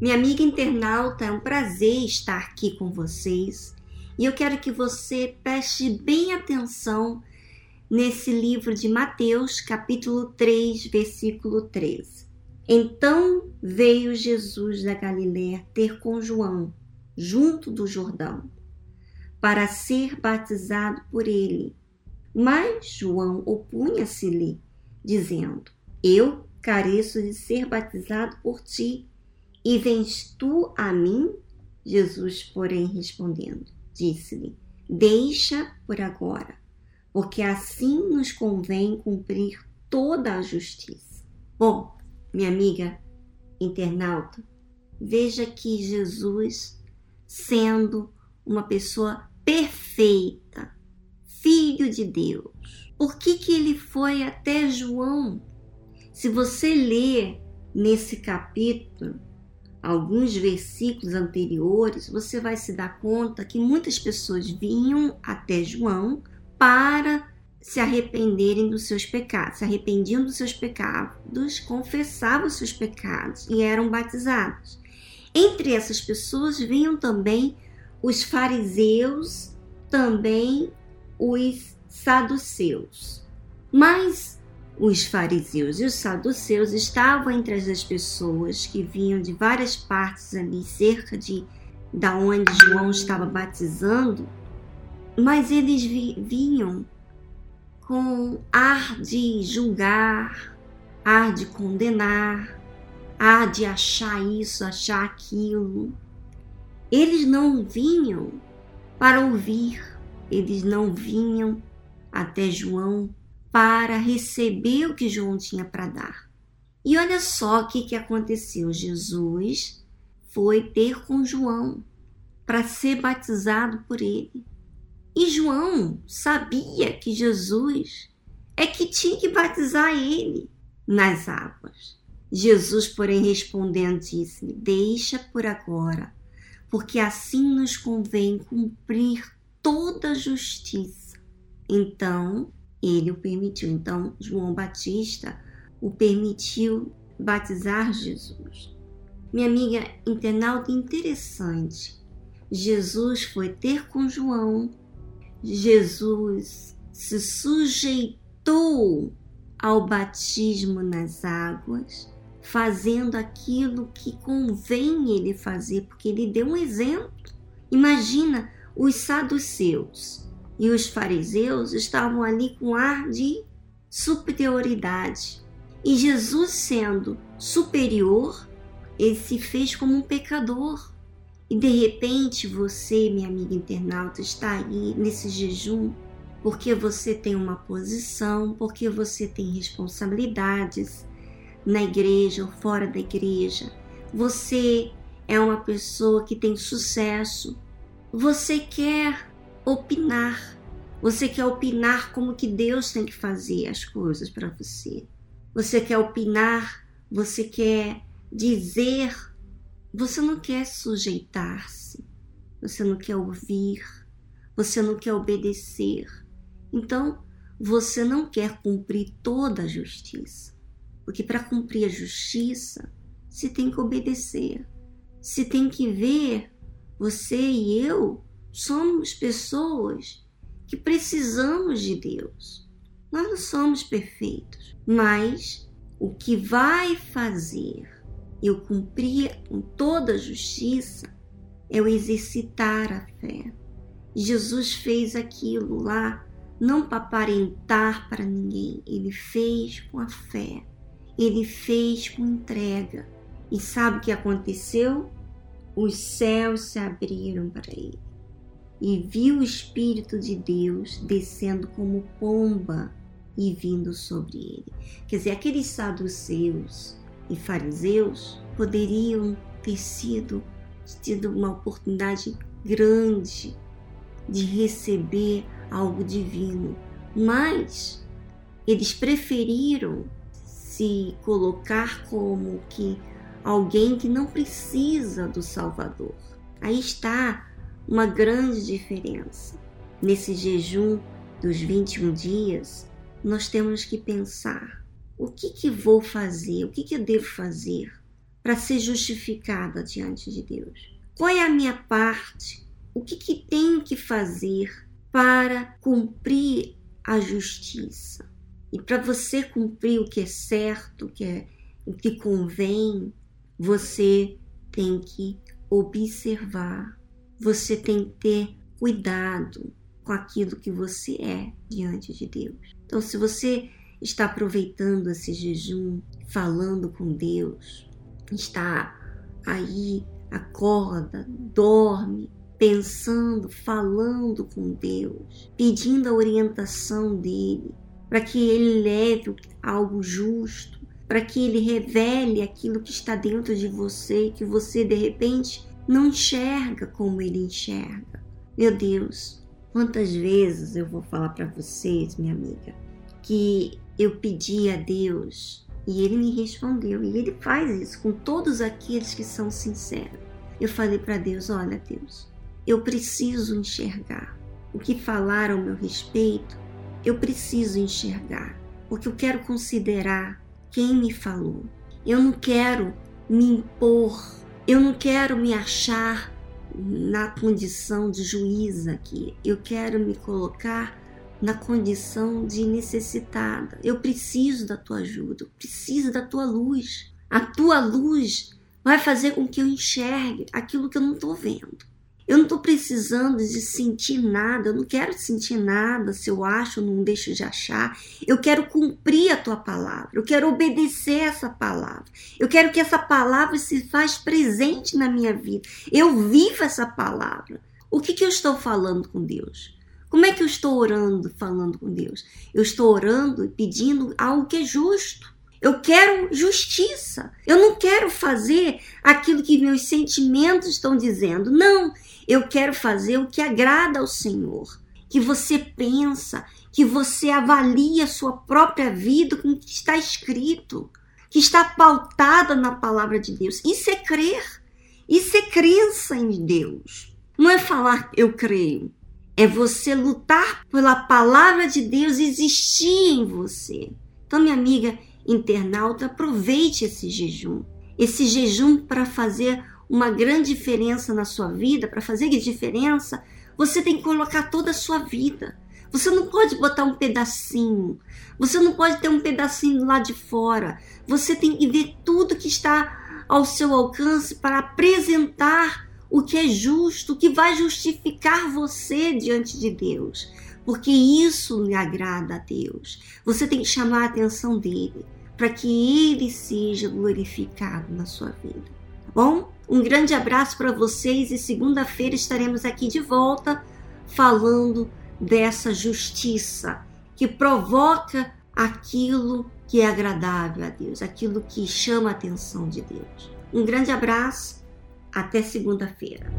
Minha amiga internauta, é um prazer estar aqui com vocês e eu quero que você preste bem atenção nesse livro de Mateus, capítulo 3, versículo 13. Então veio Jesus da Galiléia ter com João, junto do Jordão, para ser batizado por ele. Mas João opunha-se-lhe, dizendo: Eu careço de ser batizado por ti, e vens tu a mim? Jesus, porém, respondendo, disse-lhe: Deixa por agora, porque assim nos convém cumprir toda a justiça. Bom, minha amiga internauta, veja que Jesus, sendo uma pessoa perfeita, filho de Deus, por que, que ele foi até João? Se você ler nesse capítulo, alguns versículos anteriores, você vai se dar conta que muitas pessoas vinham até João para se arrependerem dos seus pecados, se arrependiam dos seus pecados, confessavam os seus pecados e eram batizados. Entre essas pessoas vinham também os fariseus, também os saduceus. Mas os fariseus e os saduceus estavam entre as pessoas que vinham de várias partes ali, cerca de da onde João estava batizando, mas eles vinham com ar de julgar, ar de condenar, ar de achar isso, achar aquilo. Eles não vinham para ouvir, eles não vinham até João para receber o que João tinha para dar. E olha só o que, que aconteceu: Jesus foi ter com João para ser batizado por ele. E João sabia que Jesus é que tinha que batizar ele nas águas. Jesus, porém, respondendo, disse: Deixa por agora, porque assim nos convém cumprir toda a justiça. Então, ele o permitiu. Então, João Batista o permitiu batizar Jesus. Minha amiga internauta, interessante. Jesus foi ter com João Jesus se sujeitou ao batismo nas águas, fazendo aquilo que convém ele fazer, porque ele deu um exemplo. Imagina os saduceus e os fariseus estavam ali com ar de superioridade. E Jesus, sendo superior, ele se fez como um pecador e de repente você, minha amiga internauta, está aí nesse jejum porque você tem uma posição, porque você tem responsabilidades na igreja ou fora da igreja. Você é uma pessoa que tem sucesso. Você quer opinar. Você quer opinar como que Deus tem que fazer as coisas para você. Você quer opinar, você quer dizer você não quer sujeitar-se, você não quer ouvir, você não quer obedecer. Então, você não quer cumprir toda a justiça. Porque para cumprir a justiça, se tem que obedecer. Se tem que ver, você e eu somos pessoas que precisamos de Deus. Nós não somos perfeitos, mas o que vai fazer eu cumprir com toda a justiça, é o exercitar a fé. Jesus fez aquilo lá não para aparentar para ninguém, ele fez com a fé, ele fez com entrega. E sabe o que aconteceu? Os céus se abriram para ele e viu o Espírito de Deus descendo como pomba e vindo sobre ele. Quer dizer, aqueles saduceus e fariseus poderiam ter sido tido uma oportunidade grande de receber algo divino, mas eles preferiram se colocar como que alguém que não precisa do Salvador. Aí está uma grande diferença. Nesse jejum dos 21 dias, nós temos que pensar o que, que vou fazer? O que, que eu devo fazer para ser justificada diante de Deus? Qual é a minha parte? O que, que tenho que fazer para cumprir a justiça? E para você cumprir o que é certo, o que, é, o que convém, você tem que observar, você tem que ter cuidado com aquilo que você é diante de Deus. Então, se você está aproveitando esse jejum, falando com Deus, está aí, acorda, dorme, pensando, falando com Deus, pedindo a orientação dele, para que ele leve algo justo, para que ele revele aquilo que está dentro de você que você de repente não enxerga como ele enxerga. Meu Deus, quantas vezes eu vou falar para vocês, minha amiga, que eu pedi a Deus e ele me respondeu. E ele faz isso com todos aqueles que são sinceros. Eu falei para Deus: Olha, Deus, eu preciso enxergar. O que falaram ao meu respeito, eu preciso enxergar. Porque eu quero considerar quem me falou. Eu não quero me impor. Eu não quero me achar na condição de juíza aqui. Eu quero me colocar na condição de necessitada. Eu preciso da tua ajuda, eu preciso da tua luz. A tua luz vai fazer com que eu enxergue aquilo que eu não estou vendo. Eu não estou precisando de sentir nada, eu não quero sentir nada se eu acho ou não deixo de achar. Eu quero cumprir a tua palavra, eu quero obedecer essa palavra. Eu quero que essa palavra se faz presente na minha vida. Eu vivo essa palavra. O que, que eu estou falando com Deus? Como é que eu estou orando, falando com Deus? Eu estou orando e pedindo algo que é justo. Eu quero justiça. Eu não quero fazer aquilo que meus sentimentos estão dizendo. Não, eu quero fazer o que agrada ao Senhor. Que você pensa, que você avalia a sua própria vida com o que está escrito, que está pautada na palavra de Deus. Isso é crer. Isso é crença em Deus. Não é falar eu creio. É você lutar pela palavra de Deus existir em você. Então, minha amiga internauta, aproveite esse jejum. Esse jejum para fazer uma grande diferença na sua vida, para fazer diferença, você tem que colocar toda a sua vida. Você não pode botar um pedacinho. Você não pode ter um pedacinho lá de fora. Você tem que ver tudo que está ao seu alcance para apresentar o que é justo, o que vai justificar você diante de Deus, porque isso lhe agrada a Deus. Você tem que chamar a atenção dele para que ele seja glorificado na sua vida. Tá bom? Um grande abraço para vocês e segunda-feira estaremos aqui de volta falando dessa justiça que provoca aquilo que é agradável a Deus, aquilo que chama a atenção de Deus. Um grande abraço até segunda-feira.